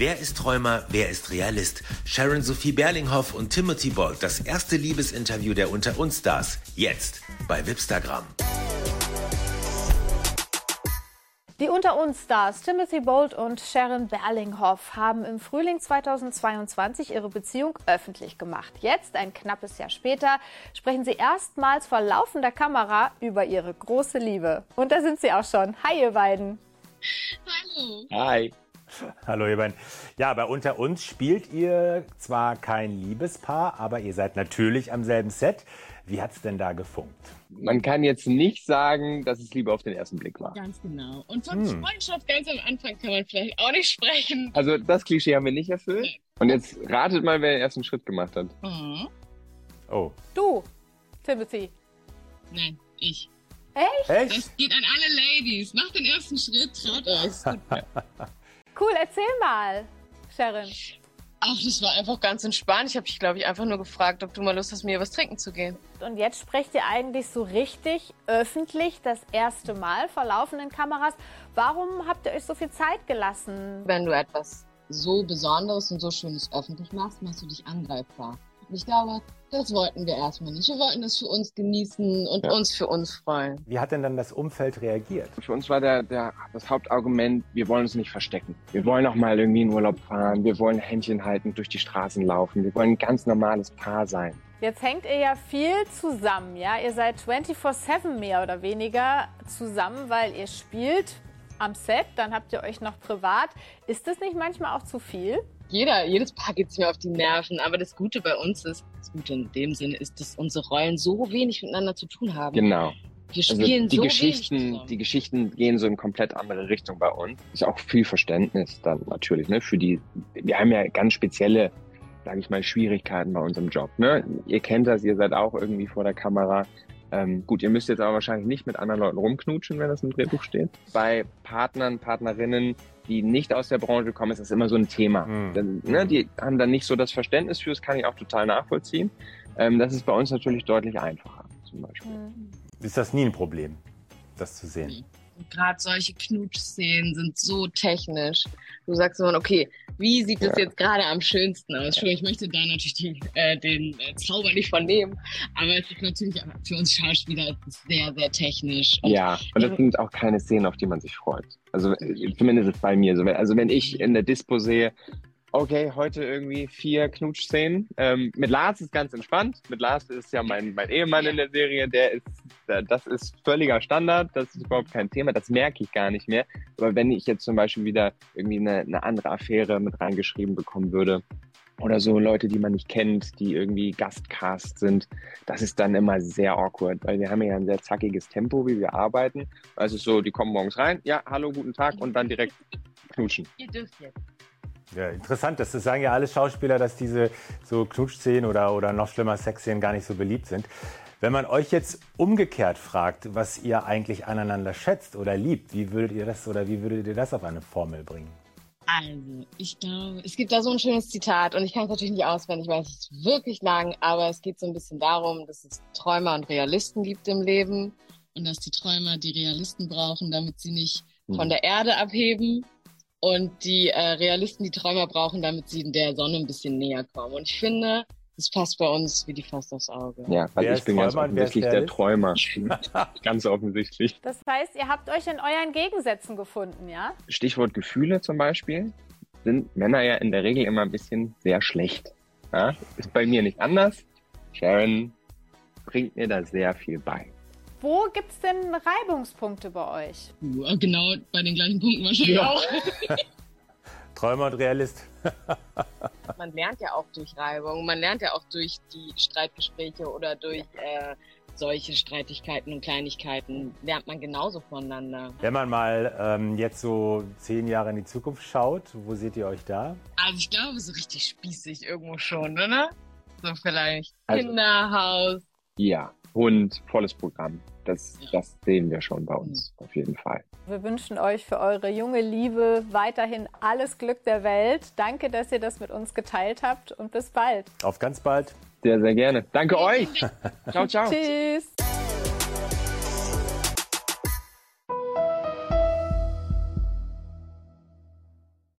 Wer ist Träumer, wer ist Realist? Sharon Sophie Berlinghoff und Timothy Bolt, das erste Liebesinterview der Unter uns Stars. Jetzt bei Wipstagram. Die Unter uns Stars Timothy Bolt und Sharon Berlinghoff haben im Frühling 2022 ihre Beziehung öffentlich gemacht. Jetzt, ein knappes Jahr später, sprechen sie erstmals vor laufender Kamera über ihre große Liebe. Und da sind sie auch schon. Hi, ihr beiden. Hallo. Hi. Hallo ihr beiden. Ja, bei Unter uns spielt ihr zwar kein Liebespaar, aber ihr seid natürlich am selben Set. Wie hat's denn da gefunkt? Man kann jetzt nicht sagen, dass es Liebe auf den ersten Blick war. Ganz genau. Und von hm. Freundschaft ganz am Anfang kann man vielleicht auch nicht sprechen. Also das Klischee haben wir nicht erfüllt. Nee. Und jetzt ratet mal, wer den ersten Schritt gemacht hat. Mhm. Oh. Du, Timothy. Nein, ich. Echt? Echt? Das geht an alle Ladies. Macht den ersten Schritt, traut euch. cool, erzähl mal, Sharon. Ach, das war einfach ganz entspannt. Ich habe dich, glaube ich, einfach nur gefragt, ob du mal Lust hast, mir was trinken zu gehen. Und jetzt sprecht ihr eigentlich so richtig öffentlich das erste Mal vor laufenden Kameras. Warum habt ihr euch so viel Zeit gelassen? Wenn du etwas so Besonderes und so Schönes öffentlich machst, machst du dich angreifbar. Ich glaube, das wollten wir erstmal nicht. Wir wollten das für uns genießen und ja. uns für uns freuen. Wie hat denn dann das Umfeld reagiert? Für uns war der, der, das Hauptargument, wir wollen uns nicht verstecken. Wir wollen auch mal irgendwie in Urlaub fahren. Wir wollen Händchen halten, durch die Straßen laufen. Wir wollen ein ganz normales Paar sein. Jetzt hängt ihr ja viel zusammen, ja? Ihr seid 24-7 mehr oder weniger zusammen, weil ihr spielt am Set, dann habt ihr euch noch privat. Ist das nicht manchmal auch zu viel? jeder, jedes Paar geht es mir auf die Nerven. Aber das Gute bei uns ist, das Gute in dem Sinne ist, dass unsere Rollen so wenig miteinander zu tun haben. Genau. Wir also spielen also die so Geschichten, die Geschichten gehen so in komplett andere Richtung bei uns. Ist auch viel Verständnis dann natürlich, ne, für die, wir haben ja ganz spezielle, sage ich mal, Schwierigkeiten bei unserem Job, ne. Ihr kennt das, ihr seid auch irgendwie vor der Kamera. Ähm, gut, ihr müsst jetzt aber wahrscheinlich nicht mit anderen Leuten rumknutschen, wenn das im Drehbuch steht. Bei Partnern, Partnerinnen, die nicht aus der Branche kommen, ist das immer so ein Thema. Mhm. Dann, ne, die haben dann nicht so das Verständnis für, das kann ich auch total nachvollziehen. Ähm, das ist bei uns natürlich deutlich einfacher, zum Beispiel. Mhm. Ist das nie ein Problem, das zu sehen? Gerade solche Knutschszenen sind so technisch. Du sagst immer, okay, wie sieht das ja. jetzt gerade am schönsten aus? Schon, ich möchte da natürlich die, äh, den äh, Zauber nicht von nehmen, aber es ist natürlich für uns Schauspieler sehr, sehr technisch. Und ja, und das sind auch keine Szenen, auf die man sich freut. Also äh, zumindest ist es bei mir so. Also wenn ich in der Dispo sehe, okay, heute irgendwie vier Knutschszenen. Ähm, mit Lars ist ganz entspannt. Mit Lars ist ja mein, mein Ehemann in der Serie, der ist, das ist völliger Standard, das ist überhaupt kein Thema, das merke ich gar nicht mehr. Aber wenn ich jetzt zum Beispiel wieder irgendwie eine, eine andere Affäre mit reingeschrieben bekommen würde, oder so Leute, die man nicht kennt, die irgendwie Gastcast sind. Das ist dann immer sehr awkward, weil wir haben ja ein sehr zackiges Tempo, wie wir arbeiten. Also so, die kommen morgens rein, ja, hallo, guten Tag und dann direkt knutschen. Ihr dürft jetzt. Ja, interessant. Das sagen ja alle Schauspieler, dass diese so Knutschszenen oder, oder noch schlimmer Sexszenen gar nicht so beliebt sind. Wenn man euch jetzt umgekehrt fragt, was ihr eigentlich aneinander schätzt oder liebt, wie würdet ihr das oder wie würdet ihr das auf eine Formel bringen? Also, ich glaube, es gibt da so ein schönes Zitat und ich kann es natürlich nicht auswendig, weil es ist wirklich lang, aber es geht so ein bisschen darum, dass es Träumer und Realisten gibt im Leben und dass die Träumer die Realisten brauchen, damit sie nicht von hm. der Erde abheben und die äh, Realisten die Träumer brauchen, damit sie der Sonne ein bisschen näher kommen. Und ich finde, das passt bei uns wie die Faust aufs Auge. Ja, weil wer ich bin ganz offensichtlich der Träumer. ganz offensichtlich. Das heißt, ihr habt euch in euren Gegensätzen gefunden, ja? Stichwort Gefühle zum Beispiel sind Männer ja in der Regel immer ein bisschen sehr schlecht. Ja? Ist bei mir nicht anders. Sharon bringt mir da sehr viel bei. Wo gibt es denn Reibungspunkte bei euch? Uh, genau bei den gleichen Punkten wahrscheinlich ja. auch. Träumer und Realist. man lernt ja auch durch Reibung, man lernt ja auch durch die Streitgespräche oder durch äh, solche Streitigkeiten und Kleinigkeiten lernt man genauso voneinander. Wenn man mal ähm, jetzt so zehn Jahre in die Zukunft schaut, wo seht ihr euch da? Also ich glaube so richtig spießig irgendwo schon, oder? So vielleicht also, Kinderhaus. Ja, Hund, volles Programm. Das, das sehen wir schon bei uns, mhm. auf jeden Fall. Wir wünschen euch für eure junge Liebe weiterhin alles Glück der Welt. Danke, dass ihr das mit uns geteilt habt und bis bald. Auf ganz bald. Sehr, sehr gerne. Danke euch. ciao, ciao. Tschüss.